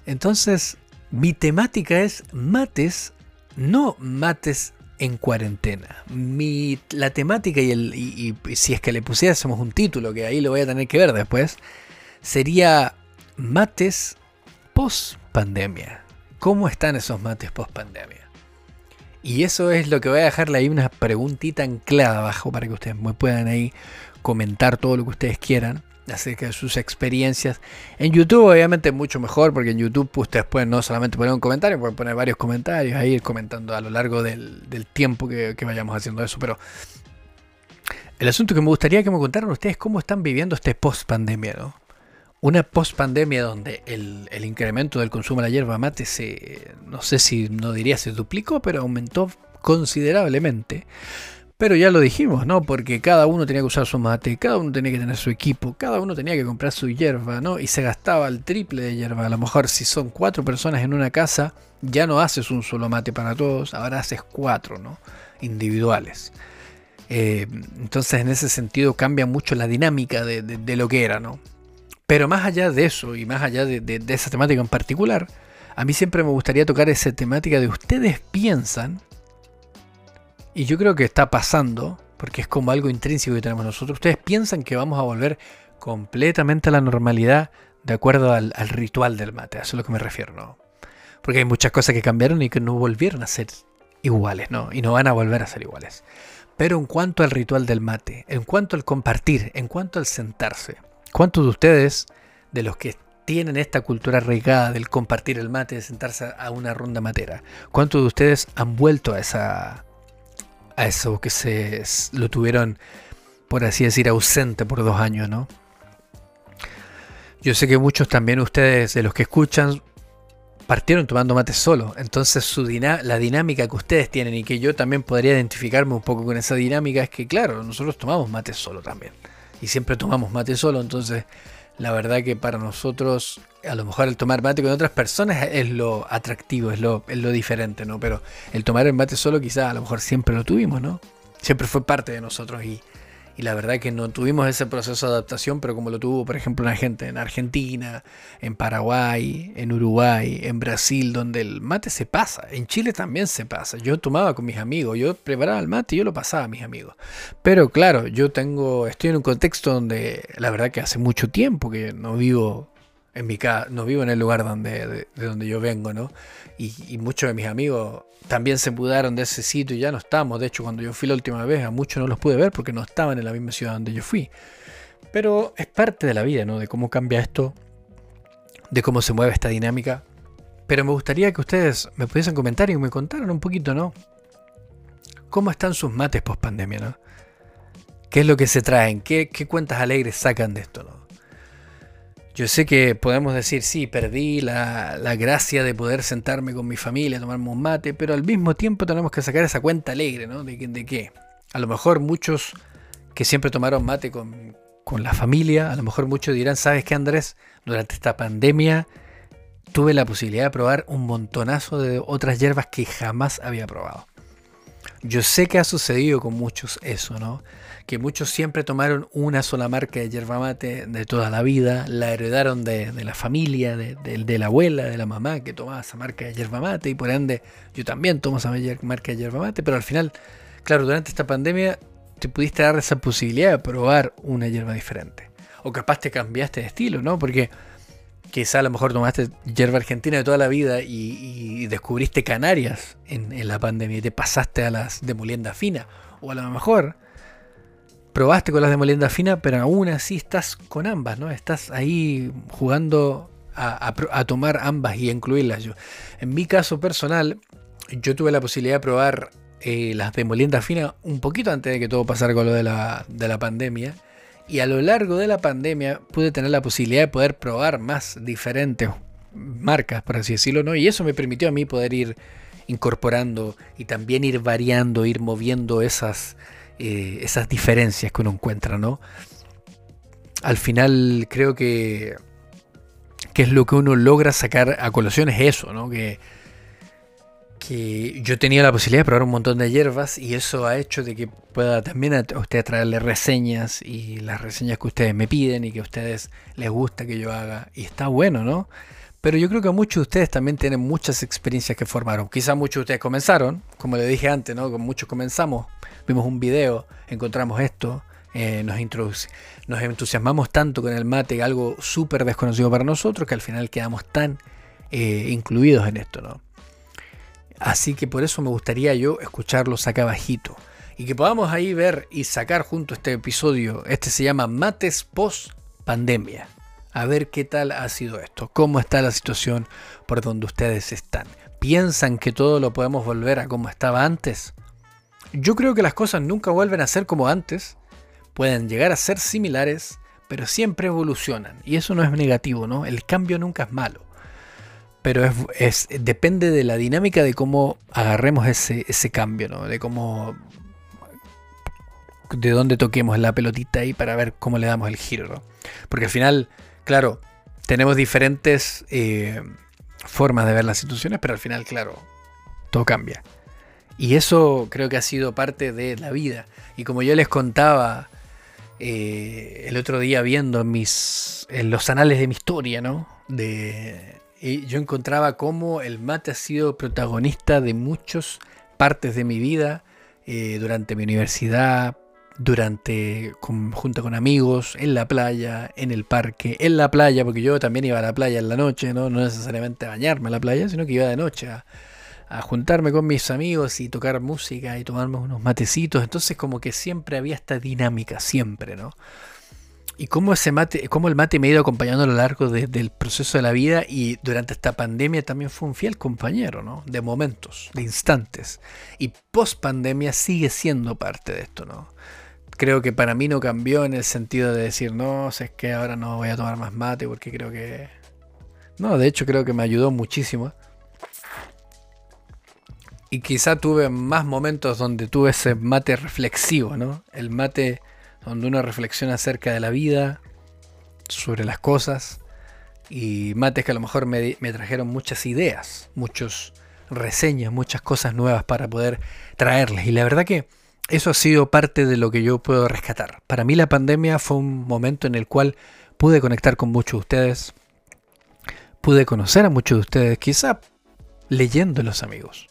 Entonces, mi temática es mates, no mates en cuarentena. Mi, la temática y, el, y si es que le pusiésemos un título, que ahí lo voy a tener que ver después, sería mates post pandemia cómo están esos mates post pandemia. Y eso es lo que voy a dejarle ahí una preguntita anclada abajo para que ustedes me puedan ahí comentar todo lo que ustedes quieran acerca de sus experiencias. En YouTube obviamente es mucho mejor porque en YouTube ustedes pueden no solamente poner un comentario, pueden poner varios comentarios, ahí ir comentando a lo largo del, tiempo que, vayamos haciendo eso. Pero el asunto que me gustaría que me contaran ustedes cómo están viviendo este post pandemia, ¿no? una post-pandemia donde el, incremento del consumo de la hierba mate se, no sé si no diría se duplicó, pero aumentó considerablemente. Pero ya lo dijimos, ¿no? Porque cada uno tenía que usar su mate, cada uno tenía que tener su equipo, cada uno tenía que comprar su hierba, ¿no? Y se gastaba el triple de hierba. A lo mejor si son cuatro personas en una casa, ya no haces un solo mate para todos, ahora haces cuatro, ¿no? Individuales. Eh, entonces en ese sentido cambia mucho la dinámica de lo que era, ¿no? Pero más allá de eso y más allá de, esa temática en particular, a mí siempre me gustaría tocar esa temática de ustedes piensan, y yo creo que está pasando, porque es como algo intrínseco que tenemos nosotros, ustedes piensan que vamos a volver completamente a la normalidad de acuerdo al, ritual del mate, a eso es lo que me refiero, ¿no? Porque hay muchas cosas que cambiaron y que no volvieron a ser iguales, ¿no? Y no van a volver a ser iguales. Pero en cuanto al ritual del mate, en cuanto al compartir, en cuanto al sentarse, ¿Cuántos de ustedes, de los que tienen esta cultura arraigada del compartir el mate, de sentarse a una ronda matera, cuántos de ustedes han vuelto a esa a eso que se lo tuvieron, por así decir, ausente por dos años, ¿no? Yo sé que muchos también ustedes, de los que escuchan, partieron tomando mate solo. Entonces la dinámica que ustedes tienen y que yo también podría identificarme un poco con esa dinámica es que, claro, nosotros tomamos mate solo también y siempre tomamos mate solo, entonces la verdad que para nosotros a lo mejor el tomar mate con otras personas es lo atractivo, es lo, es lo diferente, ¿no? Pero el tomar el mate solo quizás a lo mejor siempre lo tuvimos, ¿no? Siempre fue parte de nosotros y, y la verdad que no tuvimos ese proceso de adaptación, pero como lo tuvo, por ejemplo, una gente en Argentina, en Paraguay, en Uruguay, en Brasil, donde el mate se pasa. En Chile también se pasa. Yo tomaba con mis amigos, yo preparaba el mate y yo lo pasaba a mis amigos. Pero claro, yo tengo, estoy en un contexto donde la verdad que hace mucho tiempo que no vivo en mi casa, no vivo en el lugar donde, de, donde yo vengo, ¿no? Y, muchos de mis amigos también se mudaron de ese sitio y ya no estamos. De hecho, cuando yo fui la última vez, a muchos no los pude ver porque no estaban en la misma ciudad donde yo fui. Pero es parte de la vida, ¿no? De cómo cambia esto, de cómo se mueve esta dinámica. Pero me gustaría que ustedes me pudiesen comentar y me contaran un poquito, ¿no? ¿Cómo están sus mates post pandemia, ¿no? ¿Qué es lo que se traen? ¿Qué, qué cuentas alegres sacan de esto, ¿no? Yo sé que podemos decir, sí, perdí la, gracia de poder sentarme con mi familia, tomarme un mate, pero al mismo tiempo tenemos que sacar esa cuenta alegre, ¿no? De, de qué. A lo mejor muchos que siempre tomaron mate con, con la familia, a lo mejor muchos dirán, ¿sabes qué, Andrés? Durante esta pandemia tuve la posibilidad de probar un montonazo de otras hierbas que jamás había probado. Yo sé que ha sucedido con muchos eso, ¿no? Que muchos siempre tomaron una sola marca de yerba mate de toda la vida, la heredaron de, la familia, de, la abuela, de la mamá que tomaba esa marca de yerba mate y por ende yo también tomo esa marca de yerba mate, pero al final, claro, durante esta pandemia te pudiste dar esa posibilidad de probar una hierba diferente. O capaz te cambiaste de estilo, ¿no? Porque quizá a lo mejor tomaste hierba argentina de toda la vida y, descubriste Canarias en, en, la pandemia y te pasaste a las de molienda fina. O a lo mejor probaste con las de molienda fina, pero aún así estás con ambas, ¿no? Estás ahí jugando a, tomar ambas y a incluirlas. Yo, en mi caso personal, yo tuve la posibilidad de probar eh, las de molienda fina un poquito antes de que todo pasara con lo de la, de la pandemia. Y a lo largo de la pandemia pude tener la posibilidad de poder probar más diferentes marcas, por así decirlo, ¿no? Y eso me permitió a mí poder ir incorporando y también ir variando, ir moviendo esas, eh, esas diferencias que uno encuentra, ¿no? Al final creo que, que es lo que uno logra sacar a colación es eso, ¿no? Que, que yo tenía la posibilidad de probar un montón de hierbas y eso ha hecho de que pueda también a usted traerle reseñas y las reseñas que ustedes me piden y que a ustedes les gusta que yo haga. Y está bueno, ¿no? Pero yo creo que muchos de ustedes también tienen muchas experiencias que formaron. Quizá muchos de ustedes comenzaron, como le dije antes, ¿no? Con muchos comenzamos, vimos un video, encontramos esto, eh, nos, entusiasmamos tanto con el mate, algo súper desconocido para nosotros, que al final quedamos tan eh, incluidos en esto, ¿no? Así que por eso me gustaría yo escucharlos acá abajito. Y que podamos ahí ver y sacar junto este episodio. Este se llama Mates Post Pandemia a ver qué tal ha sido esto, cómo está la situación por donde ustedes están. ¿Piensan que todo lo podemos volver a como estaba antes? Yo creo que las cosas nunca vuelven a ser como antes, pueden llegar a ser similares, pero siempre evolucionan. Y eso no es negativo, ¿no? El cambio nunca es malo. Pero es, depende de la dinámica de cómo agarremos ese, ese cambio, ¿no? De cómo de dónde toquemos la pelotita ahí para ver cómo le damos el giro, ¿no? Porque al final claro, tenemos diferentes eh, formas de ver las situaciones, pero al final, claro, todo cambia. Y eso creo que ha sido parte de la vida. Y como yo les contaba eh, el otro día viendo en, mis, en los anales de mi historia, ¿no? Yo encontraba cómo el mate ha sido protagonista de muchas partes de mi vida, eh, durante mi universidad, durante junto con amigos, en la playa, en el parque, en la playa, porque yo también iba a la playa en la noche, no, no necesariamente a bañarme en la playa, sino que iba de noche a, juntarme con mis amigos y tocar música y tomarme unos matecitos. Entonces como que siempre había esta dinámica, siempre, ¿no? Y cómo ese mate, cómo el mate me ha ido acompañando a lo largo del proceso de la vida y durante esta pandemia también fue un fiel compañero, ¿no? De momentos, de instantes. Y post pandemia sigue siendo parte de esto, ¿no? Creo que para mí no cambió en el sentido de decir, no, sé es que ahora no voy a tomar más mate porque creo que... No, de hecho creo que me ayudó muchísimo. Y quizá tuve más momentos donde tuve ese mate reflexivo, ¿no? El mate donde uno reflexiona acerca de la vida, sobre las cosas. Y mates que a lo mejor me, me trajeron muchas ideas, muchas reseñas, muchas cosas nuevas para poder traerles. Y la verdad que eso ha sido parte de lo que yo puedo rescatar. Para mí la pandemia fue un momento en el cual pude conectar con muchos de ustedes, pude conocer a muchos de ustedes, quizá leyendo los amigos,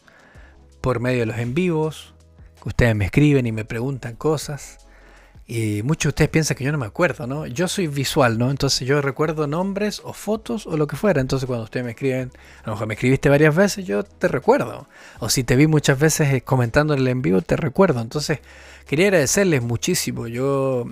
por medio de los en vivos, que ustedes me escriben y me preguntan cosas. Y muchos de ustedes piensan que yo no me acuerdo, ¿no? Yo soy visual, ¿no? Entonces yo recuerdo nombres o fotos o lo que fuera. Entonces cuando ustedes me escriben, a lo mejor me escribiste varias veces, yo te recuerdo. O si te vi muchas veces eh, comentando en el en vivo, te recuerdo. Entonces quería agradecerles muchísimo. Yo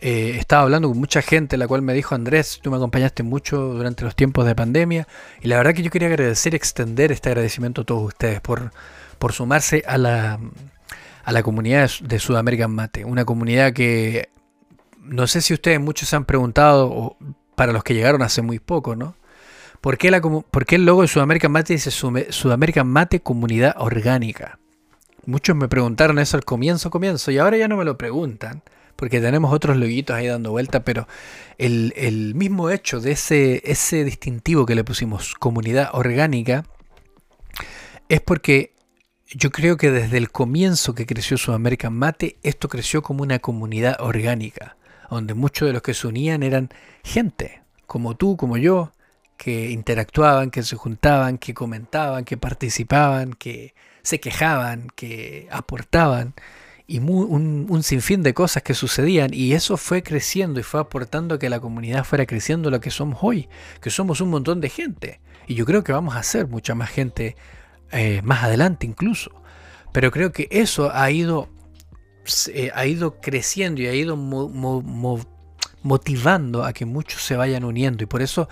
eh, estaba hablando con mucha gente, la cual me dijo, Andrés, tú me acompañaste mucho durante los tiempos de pandemia. Y la verdad que yo quería agradecer, extender este agradecimiento a todos ustedes por, por sumarse a la a la comunidad de Sudamerican Mate. Una comunidad que no sé si ustedes muchos se han preguntado, o para los que llegaron hace muy poco, ¿no? ¿Por qué, la, ¿Por qué el logo de Sudamerican Mate dice Sudamerican Mate Comunidad Orgánica? Muchos me preguntaron eso al comienzo, comienzo, y ahora ya no me lo preguntan, porque tenemos otros loguitos ahí dando vuelta, pero el, el mismo hecho de ese, ese distintivo que le pusimos, comunidad orgánica, es porque yo creo que desde el comienzo que creció Sudamerican Mate, esto creció como una comunidad orgánica, donde muchos de los que se unían eran gente, como tú, como yo, que interactuaban, que se juntaban, que comentaban, que participaban, que se quejaban, que aportaban, y un, un, sinfín de cosas que sucedían, y eso fue creciendo y fue aportando a que la comunidad fuera creciendo lo que somos hoy, que somos un montón de gente, y yo creo que vamos a ser mucha más gente eh, más adelante incluso. Pero creo que eso ha ido, eh, ha ido creciendo y ha ido motivando a que muchos se vayan uniendo. Y por eso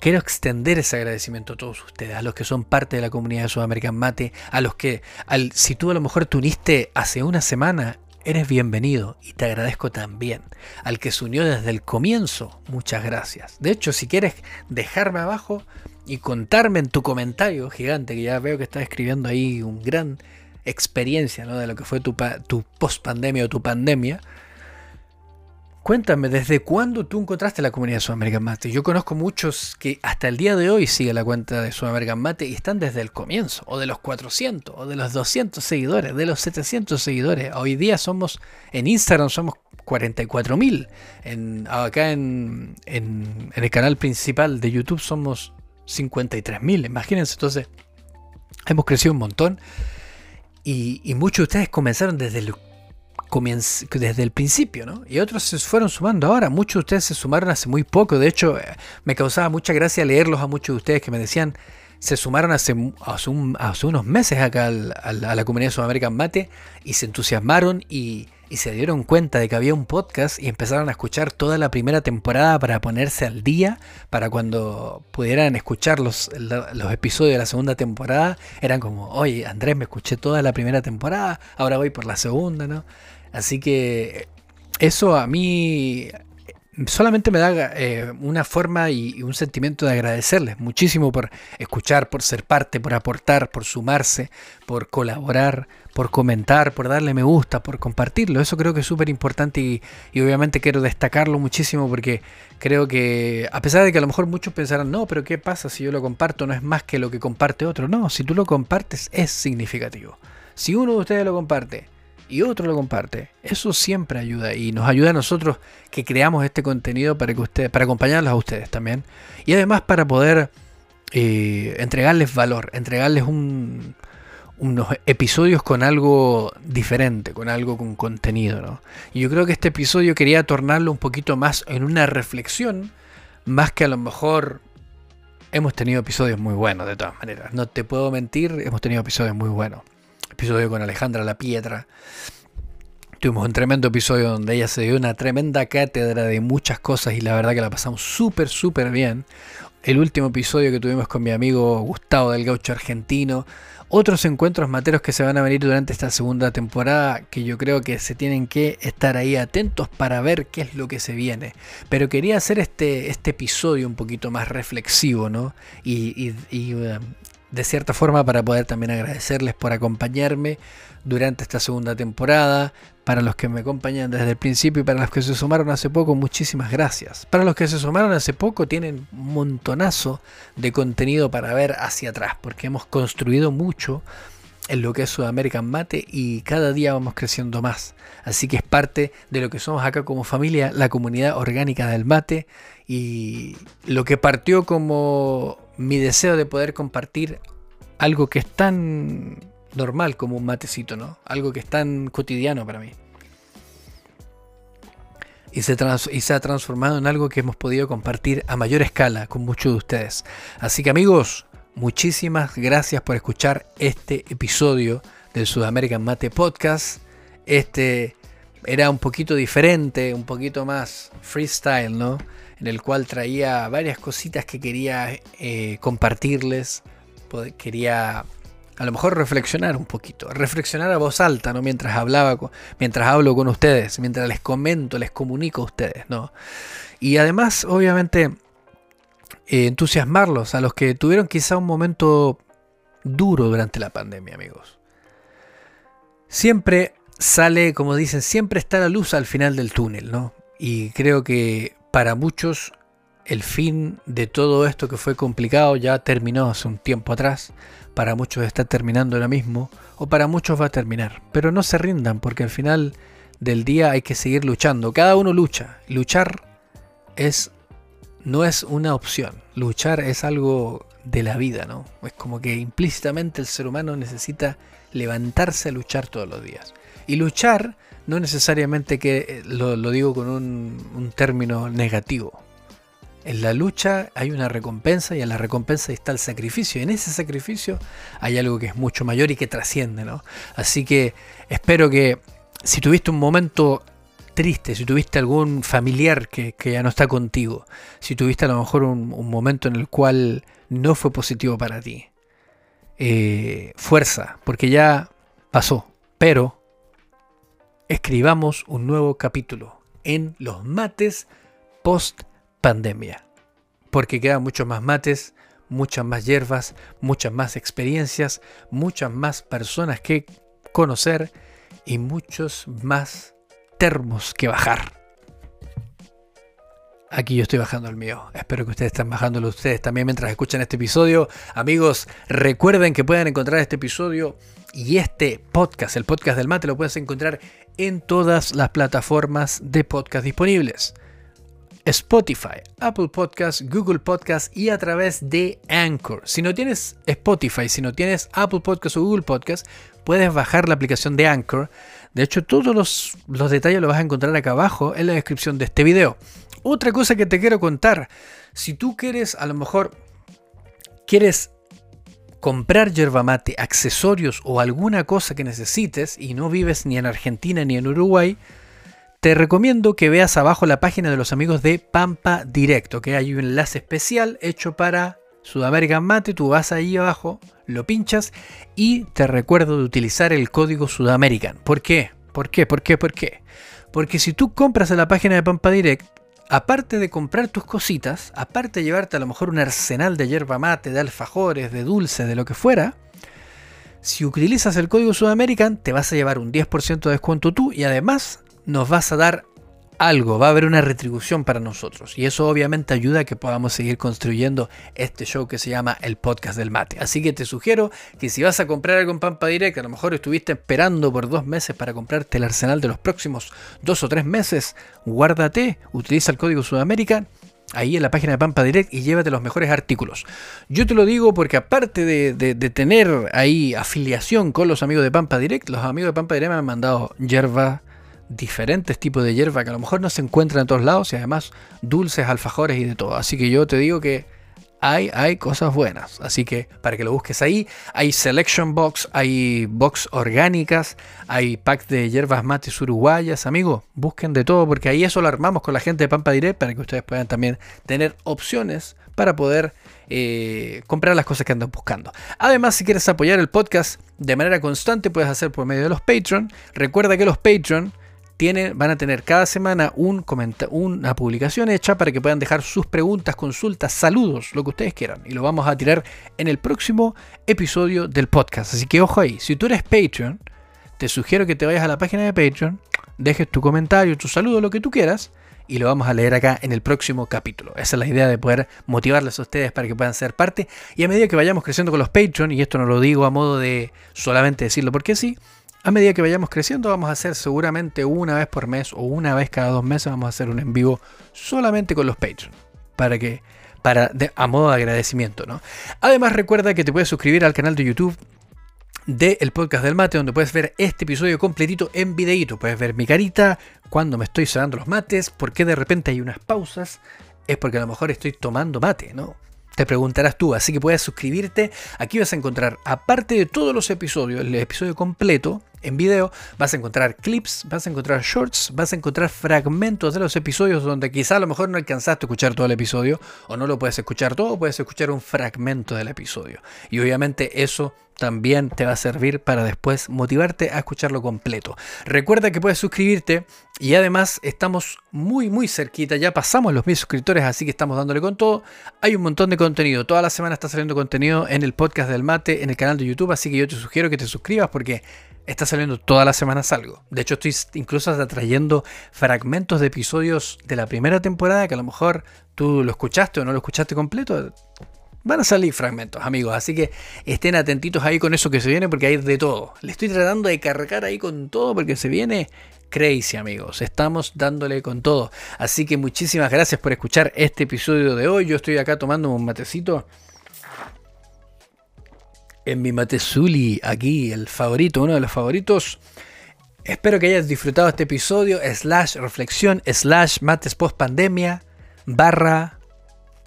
quiero extender ese agradecimiento a todos ustedes, a los que son parte de la comunidad de Sudamerican Mate, a los que, al, si tú a lo mejor te uniste hace una semana eres bienvenido y te agradezco también. Al que se unió desde el comienzo, muchas gracias. De hecho, si quieres dejarme abajo y contarme en tu comentario gigante, que ya veo que estás escribiendo ahí un gran experiencia ¿no? de lo que fue tu, tu post pandemia o tu pandemia, Cuéntame, ¿desde cuándo tú encontraste la comunidad de Sudamerican Mate? Yo conozco muchos que hasta el día de hoy siguen la cuenta de Sudamerican Mate y están desde el comienzo, o de los 400, o de los 200 seguidores, de los 700 seguidores. Hoy día somos, en Instagram somos 44.000. En, acá en, en, el canal principal de YouTube somos 53.000. Imagínense, entonces hemos crecido un montón. Y, muchos de ustedes comenzaron desde el desde el principio, ¿no? Y otros se fueron sumando ahora. Muchos de ustedes se sumaron hace muy poco. De hecho, eh, me causaba mucha gracia leerlos a muchos de ustedes que me decían, se sumaron hace, hace, unos meses acá a la comunidad Sudamerican Mate y se entusiasmaron y, se dieron cuenta de que había un podcast y empezaron a escuchar toda la primera temporada para ponerse al día, para cuando pudieran escuchar los, los episodios de la segunda temporada, eran como, oye, Andrés, me escuché toda la primera temporada, ahora voy por la segunda, ¿no? Así que eso a mí solamente me da eh, una forma y, un sentimiento de agradecerles muchísimo por escuchar, por ser parte, por aportar, por sumarse, por colaborar, por comentar, por darle me gusta, por compartirlo. Eso creo que es súper importante y, obviamente quiero destacarlo muchísimo porque creo que a pesar de que a lo mejor muchos pensarán, no, pero ¿qué pasa si yo lo comparto? No es más que lo que comparte otro. No, si tú lo compartes es significativo. Si uno de ustedes lo comparte, y otro lo comparte. Eso siempre ayuda y nos ayuda a nosotros que creamos este contenido para que ustedes, para acompañarlos a ustedes también. Y además para poder eh, entregarles valor, entregarles unos episodios con algo diferente, con algo con contenido. ¿no? Y yo creo que este episodio quería tornarlo un poquito más en una reflexión, más que a lo mejor hemos tenido episodios muy buenos de todas maneras. No te puedo mentir, hemos tenido episodios muy buenos episodio con Alejandra La Piedra. Tuvimos un tremendo episodio donde ella se dio una tremenda cátedra de muchas cosas y la verdad que la pasamos súper, súper bien. El último episodio que tuvimos con mi amigo Gustavo del Gaucho Argentino. Otros encuentros materos que se van a venir durante esta segunda temporada que yo creo que se tienen que estar ahí atentos para ver qué es lo que se viene. Pero quería hacer este, este episodio un poquito más reflexivo, ¿no? Y, y, uh, de cierta forma para poder también agradecerles por acompañarme durante esta segunda temporada. Para los que me acompañan desde el principio y para los que se sumaron hace poco, muchísimas gracias. Para los que se sumaron hace poco, tienen un montonazo de contenido para ver hacia atrás, porque hemos construido mucho en lo que es Sudamerican Mate y cada día vamos creciendo más. Así que es parte de lo que somos acá como familia, la comunidad orgánica del mate y lo que partió como mi deseo de poder compartir algo que es tan normal como un matecito, ¿no? Algo que es tan cotidiano para mí. Y se, y se, ha transformado en algo que hemos podido compartir a mayor escala con muchos de ustedes. Así que amigos, muchísimas gracias por escuchar este episodio del Sudamerican Mate Podcast. Este era un poquito diferente, un poquito más freestyle, ¿no? En el cual traía varias cositas que quería eh, compartirles. Quería a lo mejor reflexionar un poquito, reflexionar a voz alta, ¿no? Mientras hablaba, mientras hablo con ustedes, mientras les comento, les comunico a ustedes, ¿no? Y además, obviamente, eh, entusiasmarlos a los que tuvieron quizá un momento duro durante la pandemia, amigos. Siempre sale, como dicen, siempre está la luz al final del túnel, ¿no? Y creo que para muchos el fin de todo esto que fue complicado ya terminó hace un tiempo atrás, para muchos está terminando ahora mismo, o para muchos va a terminar. Pero no se rindan, porque al final del día hay que seguir luchando. Cada uno lucha. Luchar es no es una opción. Luchar es algo de la vida, ¿no? Es como que implícitamente el ser humano necesita levantarse a luchar todos los días. Y luchar no necesariamente que eh, lo, digo con un, término negativo. En la lucha hay una recompensa y en la recompensa está el sacrificio. Y en ese sacrificio hay algo que es mucho mayor y que trasciende, ¿no? Así que espero que si tuviste un momento triste, si tuviste algún familiar que, ya no está contigo, si tuviste a lo mejor un, momento en el cual no fue positivo para ti, eh, fuerza, porque ya pasó, pero escribamos un nuevo capítulo en los mates post pandemia. Porque quedan muchos más mates, muchas más hierbas, muchas más experiencias, muchas más personas que conocer y muchos más termos que bajar. Aquí yo estoy bajando el mío. Espero que ustedes estén bajándolo ustedes también mientras escuchan este episodio. Amigos, recuerden que pueden encontrar este episodio y este podcast, el podcast del mate, lo puedes encontrar en todas las plataformas de podcast disponibles. Spotify, Apple Podcast, Google Podcast y a través de Anchor. Si no tienes Spotify, si no tienes Apple Podcast o Google Podcast, puedes bajar la aplicación de Anchor. De hecho, todos los, los detalles los vas a encontrar acá abajo en la descripción de este video. Otra cosa que te quiero contar, si tú quieres, a lo mejor, quieres comprar yerba mate, accesorios o alguna cosa que necesites y no vives ni en Argentina ni en Uruguay, te recomiendo que veas abajo la página de los amigos de Pampa Directo, que hay un enlace especial hecho para Sudamerican Mate, tú vas ahí abajo, lo pinchas y te recuerdo de utilizar el código Sudamerican. ¿Por qué? ¿Por qué? ¿Por qué? ¿Por qué? Porque si tú compras en la página de Pampa Direct, aparte de comprar tus cositas, aparte de llevarte a lo mejor un arsenal de yerba mate, de alfajores, de dulce, de lo que fuera, si utilizas el código Sudamerican te vas a llevar un 10% de descuento tú y además nos vas a dar algo, va a haber una retribución para nosotros. Y eso obviamente ayuda a que podamos seguir construyendo este show que se llama el podcast del mate. Así que te sugiero que si vas a comprar algo en Pampa Direct, a lo mejor estuviste esperando por dos meses para comprarte el arsenal de los próximos dos o tres meses, guárdate, utiliza el código Sudamérica ahí en la página de Pampa Direct y llévate los mejores artículos. Yo te lo digo porque aparte de, de, tener ahí afiliación con los amigos de Pampa Direct, los amigos de Pampa Direct me han mandado yerba, diferentes tipos de hierba que a lo mejor no se encuentran en todos lados y además dulces, alfajores y de todo. Así que yo te digo que hay, hay cosas buenas. Así que para que lo busques ahí, hay selection box, hay box orgánicas, hay packs de hierbas mates uruguayas, amigos. Busquen de todo porque ahí eso lo armamos con la gente de Pampa Direct para que ustedes puedan también tener opciones para poder eh, comprar las cosas que andan buscando. Además, si quieres apoyar el podcast de manera constante, puedes hacer por medio de los Patreon. Recuerda que los Patreon van a tener cada semana un una publicación hecha para que puedan dejar sus preguntas, consultas, saludos, lo que ustedes quieran. Y lo vamos a tirar en el próximo episodio del podcast. Así que ojo ahí, si tú eres Patreon, te sugiero que te vayas a la página de Patreon, dejes tu comentario, tu saludo, lo que tú quieras. Y lo vamos a leer acá en el próximo capítulo. Esa es la idea de poder motivarles a ustedes para que puedan ser parte. Y a medida que vayamos creciendo con los Patreon, y esto no lo digo a modo de solamente decirlo porque sí, a medida que vayamos creciendo vamos a hacer seguramente una vez por mes o una vez cada dos meses vamos a hacer un en vivo solamente con los Patreon. Para que, para, a modo de agradecimiento, ¿no? Además recuerda que te puedes suscribir al canal de YouTube del podcast del mate, donde puedes ver este episodio completito en videíto. Puedes ver mi carita, cuando me estoy cerrando los mates, por qué de repente hay unas pausas. Es porque a lo mejor estoy tomando mate, ¿no? Te preguntarás tú, así que puedes suscribirte. Aquí vas a encontrar, aparte de todos los episodios, el episodio completo, en video, vas a encontrar clips, vas a encontrar shorts, vas a encontrar fragmentos de los episodios donde quizá a lo mejor no alcanzaste a escuchar todo el episodio o no lo puedes escuchar todo, puedes escuchar un fragmento del episodio. Y obviamente eso también te va a servir para después motivarte a escucharlo completo. Recuerda que puedes suscribirte y además estamos muy muy cerquita, ya pasamos los mil suscriptores, así que estamos dándole con todo. Hay un montón de contenido, toda la semana está saliendo contenido en el podcast del mate, en el canal de YouTube, así que yo te sugiero que te suscribas porque está saliendo todas las semanas algo. De hecho, estoy incluso trayendo fragmentos de episodios de la primera temporada que a lo mejor tú lo escuchaste o no lo escuchaste completo. Van a salir fragmentos, amigos. Así que estén atentitos ahí con eso que se viene porque hay de todo. Le estoy tratando de cargar ahí con todo porque se viene crazy, amigos. Estamos dándole con todo. Así que muchísimas gracias por escuchar este episodio de hoy. Yo estoy acá tomando un matecito en mi Matezuli, aquí, el favorito, uno de los favoritos. Espero que hayas disfrutado este episodio, slash reflexión, slash mates post pandemia, barra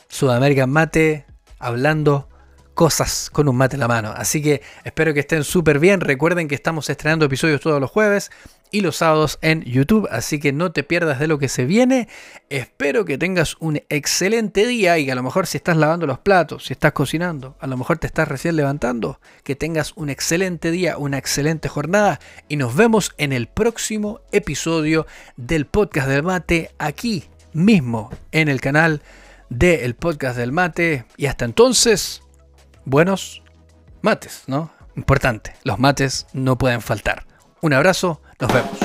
Sudamerican Mate, hablando cosas con un mate en la mano. Así que espero que estén súper bien. Recuerden que estamos estrenando episodios todos los jueves y los sábados en YouTube, así que no te pierdas de lo que se viene. Espero que tengas un excelente día y que a lo mejor si estás lavando los platos, si estás cocinando, a lo mejor te estás recién levantando, que tengas un excelente día, una excelente jornada y nos vemos en el próximo episodio del podcast del mate aquí mismo en el canal del podcast del mate y hasta entonces, buenos mates, ¿no? Importante, los mates no pueden faltar. Un abrazo, nos vemos.